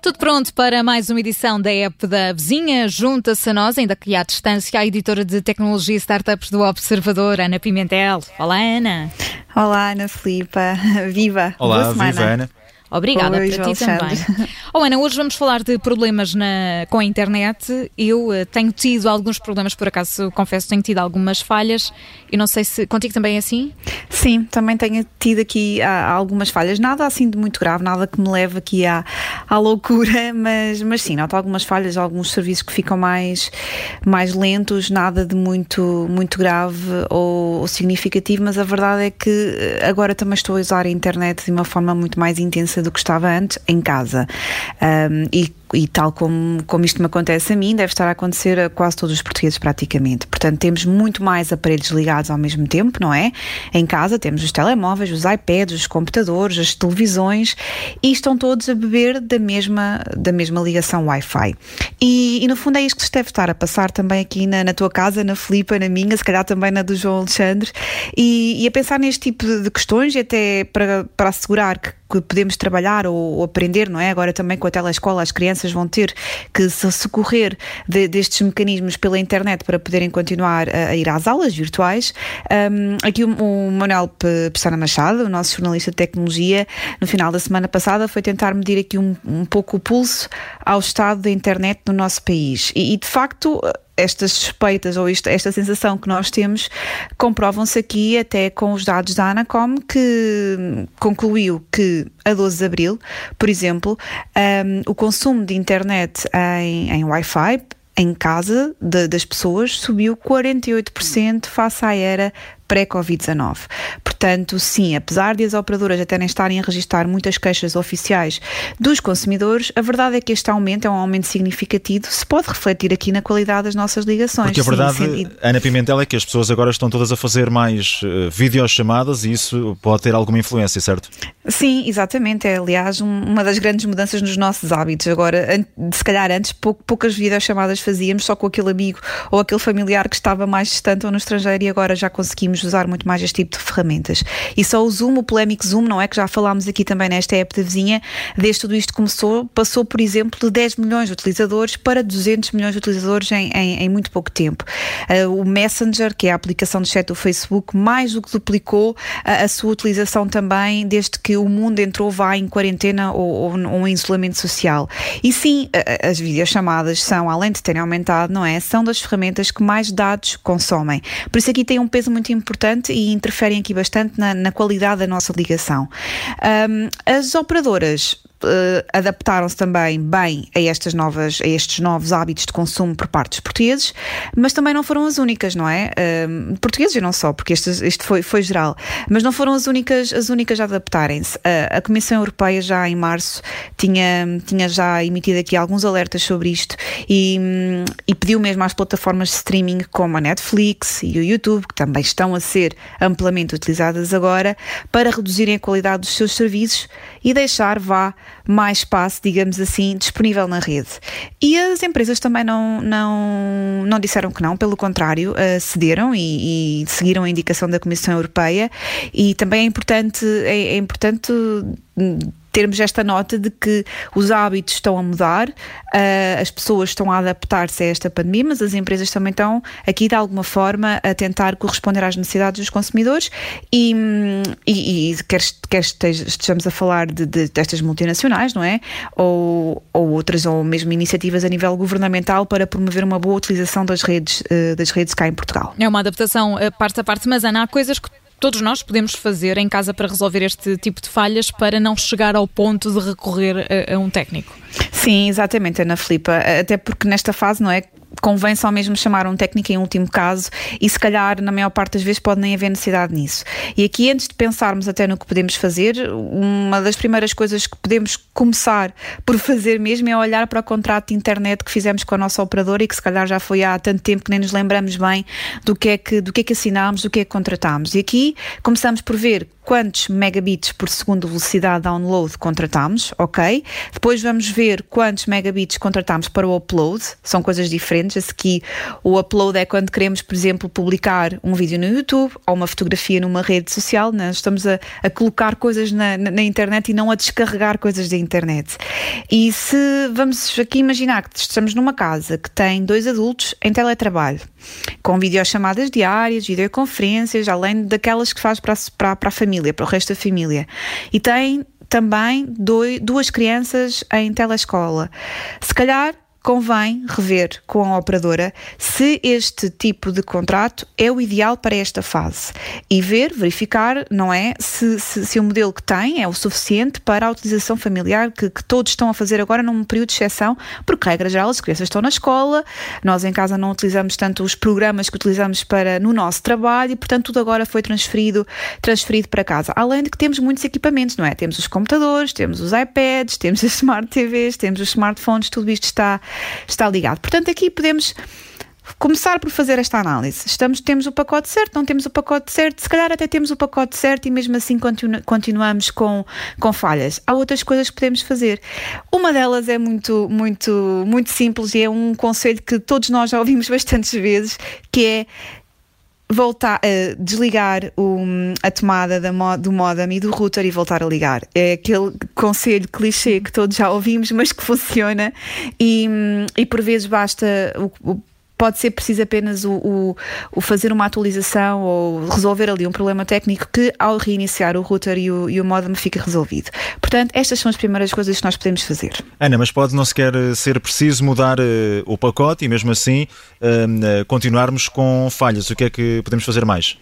Tudo pronto para mais uma edição da app da vizinha. Junta-se a nós, ainda que à distância, a editora de tecnologia e startups do Observador, Ana Pimentel. Olá, Ana. Olá, Ana Filipa. Viva. Olá, viva, Ana. Obrigada Oi, para ti Alexandre. também. Oh, Ana, hoje vamos falar de problemas na, com a internet. Eu uh, tenho tido alguns problemas, por acaso, confesso, tenho tido algumas falhas. E não sei se contigo também é assim? Sim, também tenho tido aqui ah, algumas falhas. Nada assim de muito grave, nada que me leve aqui à, à loucura, mas, mas sim, noto algumas falhas, alguns serviços que ficam mais, mais lentos, nada de muito, muito grave ou, ou significativo, mas a verdade é que eh, agora também estou a usar a internet de uma forma muito mais intensa do que estava antes em casa. Um, e e tal como, como isto me acontece a mim, deve estar a acontecer a quase todos os portugueses praticamente. Portanto, temos muito mais aparelhos ligados ao mesmo tempo, não é? Em casa temos os telemóveis, os iPads, os computadores, as televisões e estão todos a beber da mesma, da mesma ligação Wi-Fi. E, e no fundo é isto que se deve estar a passar também aqui na, na tua casa, na Filipa, na minha, se calhar também na do João Alexandre, e, e a pensar neste tipo de, questões e até para, para assegurar que que podemos trabalhar ou, ou, aprender, não é? Agora também com a telescola as crianças vão ter que se socorrer de, destes mecanismos pela internet para poderem continuar a, a ir às aulas virtuais. Um, aqui o, o Manuel Pessana Machado, o nosso jornalista de tecnologia, no final da semana passada foi tentar medir aqui um, um pouco o pulso ao estado da internet no nosso país. E, e de facto estas suspeitas ou isto, esta sensação que nós temos comprovam-se aqui até com os dados da Anacom que concluiu que a 12 de abril, por exemplo, um, o consumo de internet em, em Wi-Fi em casa de, das pessoas subiu 48% face à era pré-Covid-19. Portanto, sim, apesar de as operadoras até nem estarem a registrar muitas queixas oficiais dos consumidores, a verdade é que este aumento é um aumento significativo, se pode refletir aqui na qualidade das nossas ligações. Porque a verdade, sim, Ana Pimentel, é que as pessoas agora estão todas a fazer mais uh, videochamadas e isso pode ter alguma influência, certo? Sim, exatamente. É, aliás, um, uma das grandes mudanças nos nossos hábitos. Agora, se calhar antes pou, poucas videochamadas fazíamos só com aquele amigo ou aquele familiar que estava mais distante ou no estrangeiro e agora já conseguimos usar muito mais este tipo de ferramentas. E só o Zoom, o polémico Zoom, não é? Que já falámos aqui também nesta época de vizinha, desde tudo isto começou, passou, por exemplo, de 10 milhões de utilizadores para 200 milhões de utilizadores em, em, em muito pouco tempo. Uh, o Messenger, que é a aplicação de chat do Facebook, mais do que duplicou a, a sua utilização também desde que o mundo entrou vá em quarentena ou, ou, ou em isolamento social. E sim, as videochamadas são, além de terem aumentado, não é? São das ferramentas que mais dados consomem. Por isso aqui tem um peso muito importante importante e interferem aqui bastante na, na qualidade da nossa ligação. Um, as operadoras uh, adaptaram-se também bem a, estas novas, a estes novos hábitos de consumo por parte dos portugueses, mas também não foram as únicas, não é? Uh, portugueses e não só, porque este, foi, foi geral, mas não foram as únicas, as únicas a adaptarem-se. Uh, a Comissão Europeia já em março tinha, tinha já emitido aqui alguns alertas sobre isto e, um, e pediu mesmo às plataformas de streaming como a Netflix e o YouTube, que também estão a ser amplamente utilizadas agora, para reduzirem a qualidade dos seus serviços e deixar, vá, mais espaço, digamos assim, disponível na rede. E as empresas também não, não, não disseram que não, pelo contrário, uh, cederam e, e, seguiram a indicação da Comissão Europeia e também é importante, é, é importante termos esta nota de que os hábitos estão a mudar, uh, as pessoas estão a adaptar-se a esta pandemia, mas as empresas também estão aqui de alguma forma a tentar corresponder às necessidades dos consumidores e, e, e quer, quer estejamos a falar de, de, destas multinacionais, não é? Ou, ou outras, ou mesmo iniciativas a nível governamental para promover uma boa utilização das redes, uh, das redes cá em Portugal. É uma adaptação uh, parte a parte, mas Ana, há coisas que todos nós podemos fazer em casa para resolver este tipo de falhas para não chegar ao ponto de recorrer a, a um técnico? Sim, exatamente, Ana Filipa. Até porque nesta fase, não é? Convém só mesmo chamar um técnico em último caso e se calhar na maior parte das vezes pode nem haver necessidade nisso. E aqui antes de pensarmos até no que podemos fazer, uma das primeiras coisas que podemos começar por fazer mesmo é olhar para o contrato de internet que fizemos com a nossa operadora e que se calhar já foi há tanto tempo que nem nos lembramos bem do que é que, do que, é que assinámos, do que é que contratámos. E aqui começamos por ver quantos megabits por segundo velocidade download contratamos, ok? Depois vamos ver quantos megabits contratamos para o upload, são coisas diferentes diferentes. Aqui o upload é quando queremos, por exemplo, publicar um vídeo no YouTube ou uma fotografia numa rede social. Né? Estamos a, a colocar coisas na, na, na, internet e não a descarregar coisas da internet. E se vamos aqui imaginar que estamos numa casa que tem dois adultos em teletrabalho, com videochamadas diárias, videoconferências, além daquelas que faz para, para, para a família, para o resto da família, e tem também dois, duas crianças em telescola. Se calhar convém rever com a operadora se este tipo de contrato é o ideal para esta fase e ver, verificar, não é, se, se, se o modelo que tem é o suficiente para a utilização familiar que, que, todos estão a fazer agora num período de exceção, porque, regra geral, as crianças estão na escola, nós em casa não utilizamos tanto os programas que utilizamos para no nosso trabalho e, portanto, tudo agora foi transferido, transferido para casa. Além de que temos muitos equipamentos, não é? Temos os computadores, temos os iPads, temos as Smart TVs, temos os smartphones, tudo isto está está ligado. Portanto, aqui podemos começar por fazer esta análise. Estamos, temos o pacote certo, não temos o pacote certo, se calhar até temos o pacote certo e mesmo assim continu, continuamos com, com falhas. Há outras coisas que podemos fazer. Uma delas é muito, muito, muito simples e é um conselho que todos nós já ouvimos bastantes vezes, que é voltar a desligar o, a tomada da, do modem e do router e voltar a ligar. É aquele conselho clichê que todos já ouvimos, mas que funciona e, e por vezes basta o, o pode ser preciso apenas o, o, o, fazer uma atualização ou resolver ali um problema técnico que ao reiniciar o router e o, e o modem fica resolvido. Portanto, estas são as primeiras coisas que nós podemos fazer. Ana, mas pode não sequer eh, ser preciso mudar uh, o pacote e mesmo assim uh, continuarmos com falhas. O que é que podemos fazer mais?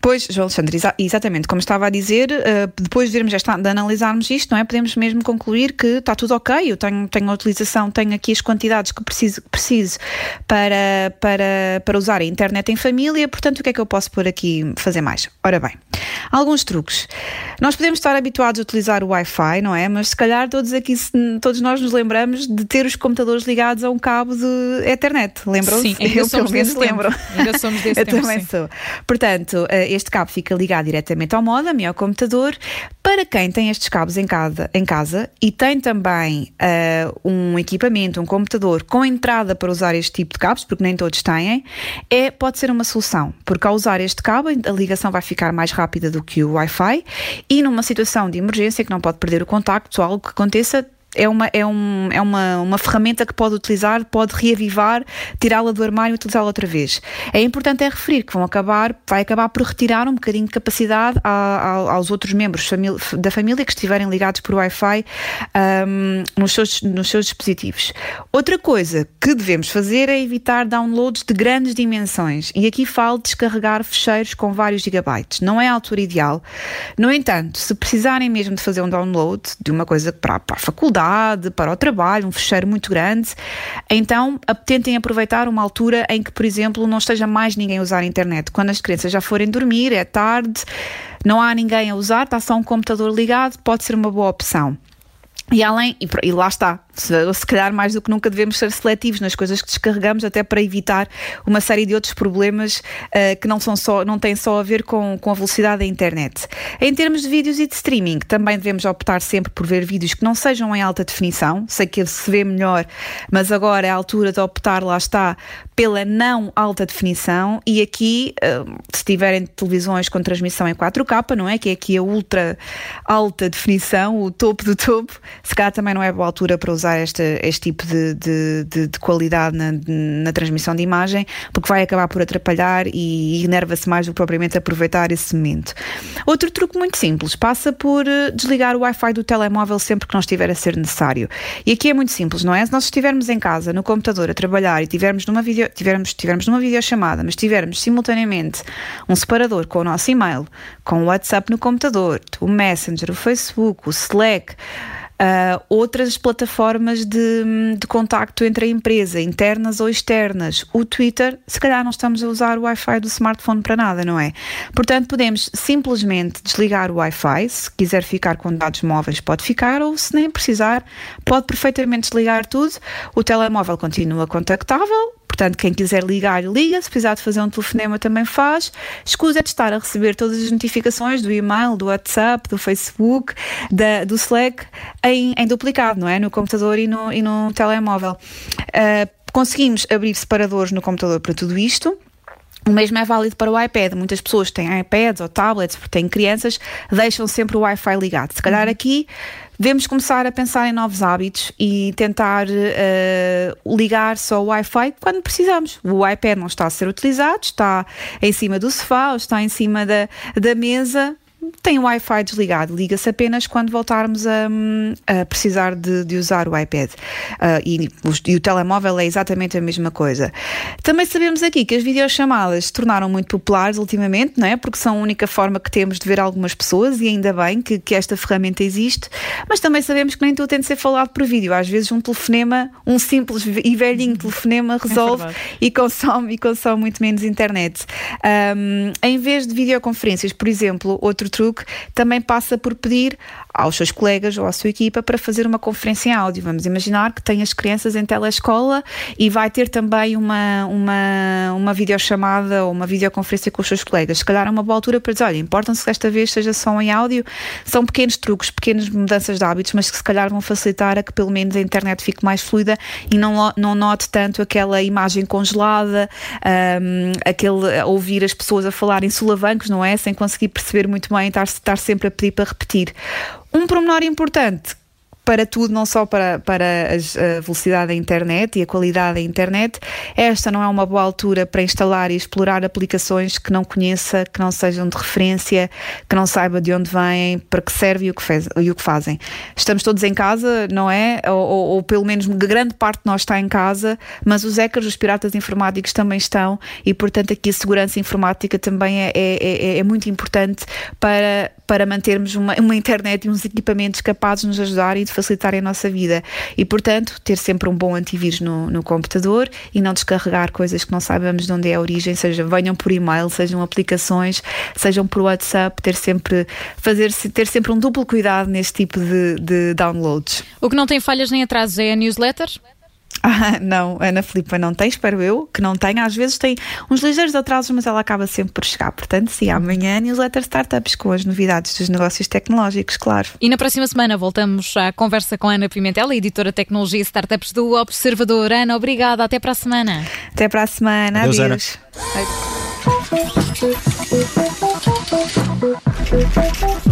Pois, João Alexandre, exa exatamente, como estava a dizer, uh, depois de vermos esta, de analisarmos isto, não é? Podemos mesmo concluir que está tudo ok, eu tenho, tenho a utilização, tenho aqui as quantidades que preciso, preciso para, para, para usar a internet em família, portanto, o que é que eu posso por aqui fazer mais? Ora bem, alguns truques. Nós podemos estar habituados a utilizar o Wi-Fi, não é? Mas se calhar todos aqui, todos nós nos lembramos de ter os computadores ligados a um cabo de internet, lembram-se? Sim, ainda eu pelo menos lembro. Ainda somos desse eu tempo, também sim. sou. Portanto, eh, este cabo fica ligado diretamente ao modem e ao computador. Para quem tem estes cabos em casa, em casa e tem também uh, um equipamento, um computador com entrada para usar este tipo de cabos, porque nem todos têm, é, pode ser uma solução, porque ao usar este cabo a ligação vai ficar mais rápida do que o Wi-Fi e numa situação de emergência que não pode perder o contacto, algo que aconteça, é uma, é, um, é uma, uma ferramenta que pode utilizar, pode reavivar, tirá-la do armário e utilizá-la outra vez. É importante é referir que vão acabar, vai acabar por retirar um bocadinho de capacidade a, a, aos outros membros da família que estiverem ligados por Wi-Fi um, nos, seus, nos seus dispositivos. Outra coisa que devemos fazer é evitar downloads de grandes dimensões. E aqui falo de descarregar fecheiros com vários gigabytes. Não é a altura ideal. No entanto, se precisarem mesmo de fazer um download de uma coisa para, para a faculdade, para o trabalho, um fecheiro muito grande. Então, tentem aproveitar uma altura em que, por exemplo, não esteja mais ninguém a usar a internet. Quando as crianças já forem dormir, é tarde, não há ninguém a usar, está só um computador ligado, pode ser uma boa opção. E além, e lá está, se, se calhar mais do que nunca devemos ser seletivos nas coisas que descarregamos, até para evitar uma série de outros problemas uh, que não, são só, não têm só a ver com, com a velocidade da internet. Em termos de vídeos e de streaming, também devemos optar sempre por ver vídeos que não sejam em alta definição. Sei que se vê melhor, mas agora é a altura de optar, lá está, pela não alta definição. E aqui, uh, se tiverem televisões com transmissão em 4K, não é? Que é aqui a ultra alta definição, o topo do topo se calhar também não é boa altura para usar este, este tipo de, de, de, de qualidade na, na, transmissão de imagem, porque vai acabar por atrapalhar e enerva-se mais do que propriamente aproveitar esse momento. Outro truque muito simples passa por eh, desligar o Wi-Fi do telemóvel sempre que não estiver a ser necessário. E aqui é muito simples, não é? Se nós estivermos em casa, no computador, a trabalhar e tivermos numa, video, tivermos, tivermos numa videochamada, mas tivermos simultaneamente um separador com o nosso e-mail, com o WhatsApp no computador, o Messenger, o Facebook, o Slack, Uh, outras plataformas de, de contacto entre a empresa, internas ou externas. O Twitter, se calhar não estamos a usar o Wi-Fi do smartphone para nada, não é? Portanto, podemos simplesmente desligar o Wi-Fi. Se quiser ficar com dados móveis, pode ficar, ou se nem precisar, pode perfeitamente desligar tudo. O telemóvel continua contactável, Portanto, quem quiser ligar, liga. Se precisar de fazer um telefonema, também faz. Escusa de estar a receber todas as notificações do e-mail, do WhatsApp, do Facebook, da, do Slack em, em, duplicado, não é? No computador e no, e no telemóvel. Uh, Conseguimos abrir separadores no computador para tudo isto. O mesmo é válido para o iPad. Muitas pessoas têm iPads ou tablets porque têm crianças, deixam sempre o Wi-Fi ligado. Se calhar aqui devemos começar a pensar em novos hábitos e tentar uh, ligar só o Wi-Fi quando precisamos. O iPad não está a ser utilizado, está em cima do sofá está em cima da, da mesa tem o Wi-Fi desligado, liga-se apenas quando voltarmos a, a precisar de, de, usar o iPad. Uh, e, e, o telemóvel é exatamente a mesma coisa. Também sabemos aqui que as videochamadas se tornaram muito populares ultimamente, não é? Porque são a única forma que temos de ver algumas pessoas e ainda bem que, que esta ferramenta existe, mas também sabemos que nem tudo tem de ser falado por vídeo. Às vezes um telefonema, um simples e velhinho telefonema é resolve é e, consome, e consome muito menos internet. Um, em vez de videoconferências, por exemplo, outro truque também passa por pedir aos seus colegas ou à sua equipa para fazer uma conferência em áudio. Vamos imaginar que tem as crianças em telescola e vai ter também uma, uma, uma videochamada ou uma videoconferência com os seus colegas. Se calhar é uma boa altura para dizer, olha, importam-se que esta vez seja só em áudio. São pequenos truques, pequenas mudanças de hábitos, mas que se calhar vão facilitar a que pelo menos a internet fique mais fluida e não, não note tanto aquela imagem congelada, um, aquele ouvir as pessoas a falar em solavancos, não é? Sem conseguir perceber muito bem, estar, estar sempre a pedir para repetir. Um pormenor importante para tudo, não só para, para a velocidade da internet e a qualidade da internet. Esta não é uma boa altura para instalar e explorar aplicações que não conheça, que não sejam de referência, que não saiba de onde vêm, para que servem e o que, e o que fazem. Estamos todos em casa, não é? Ou, ou, ou, pelo menos grande parte de nós está em casa, mas os hackers, os piratas informáticos também estão e, portanto, aqui a segurança informática também é, é, é, é muito importante para, para mantermos uma, uma internet e uns equipamentos capazes de nos ajudar e de facilitarem a nossa vida. E, portanto, ter sempre um bom antivírus no, no computador e não descarregar coisas que não sabemos de onde é a origem, seja venham por e-mail, sejam aplicações, sejam por WhatsApp, ter sempre, fazer, ter sempre um duplo cuidado neste tipo de, de downloads. O que não tem falhas nem atrasos é a newsletter? Ah, não, Ana Filipa não tem, espero eu que não tenha. Às vezes tem uns ligeiros atrasos, mas ela acaba sempre por chegar. Portanto, sim, amanhã newsletter startups com as novidades dos negócios tecnológicos, claro. E na próxima semana voltamos à conversa com a Ana Pimentel, editora de tecnologia e startups do Observador. Ana, obrigada. Até para a semana. Até para a semana. Adeus. Adeus.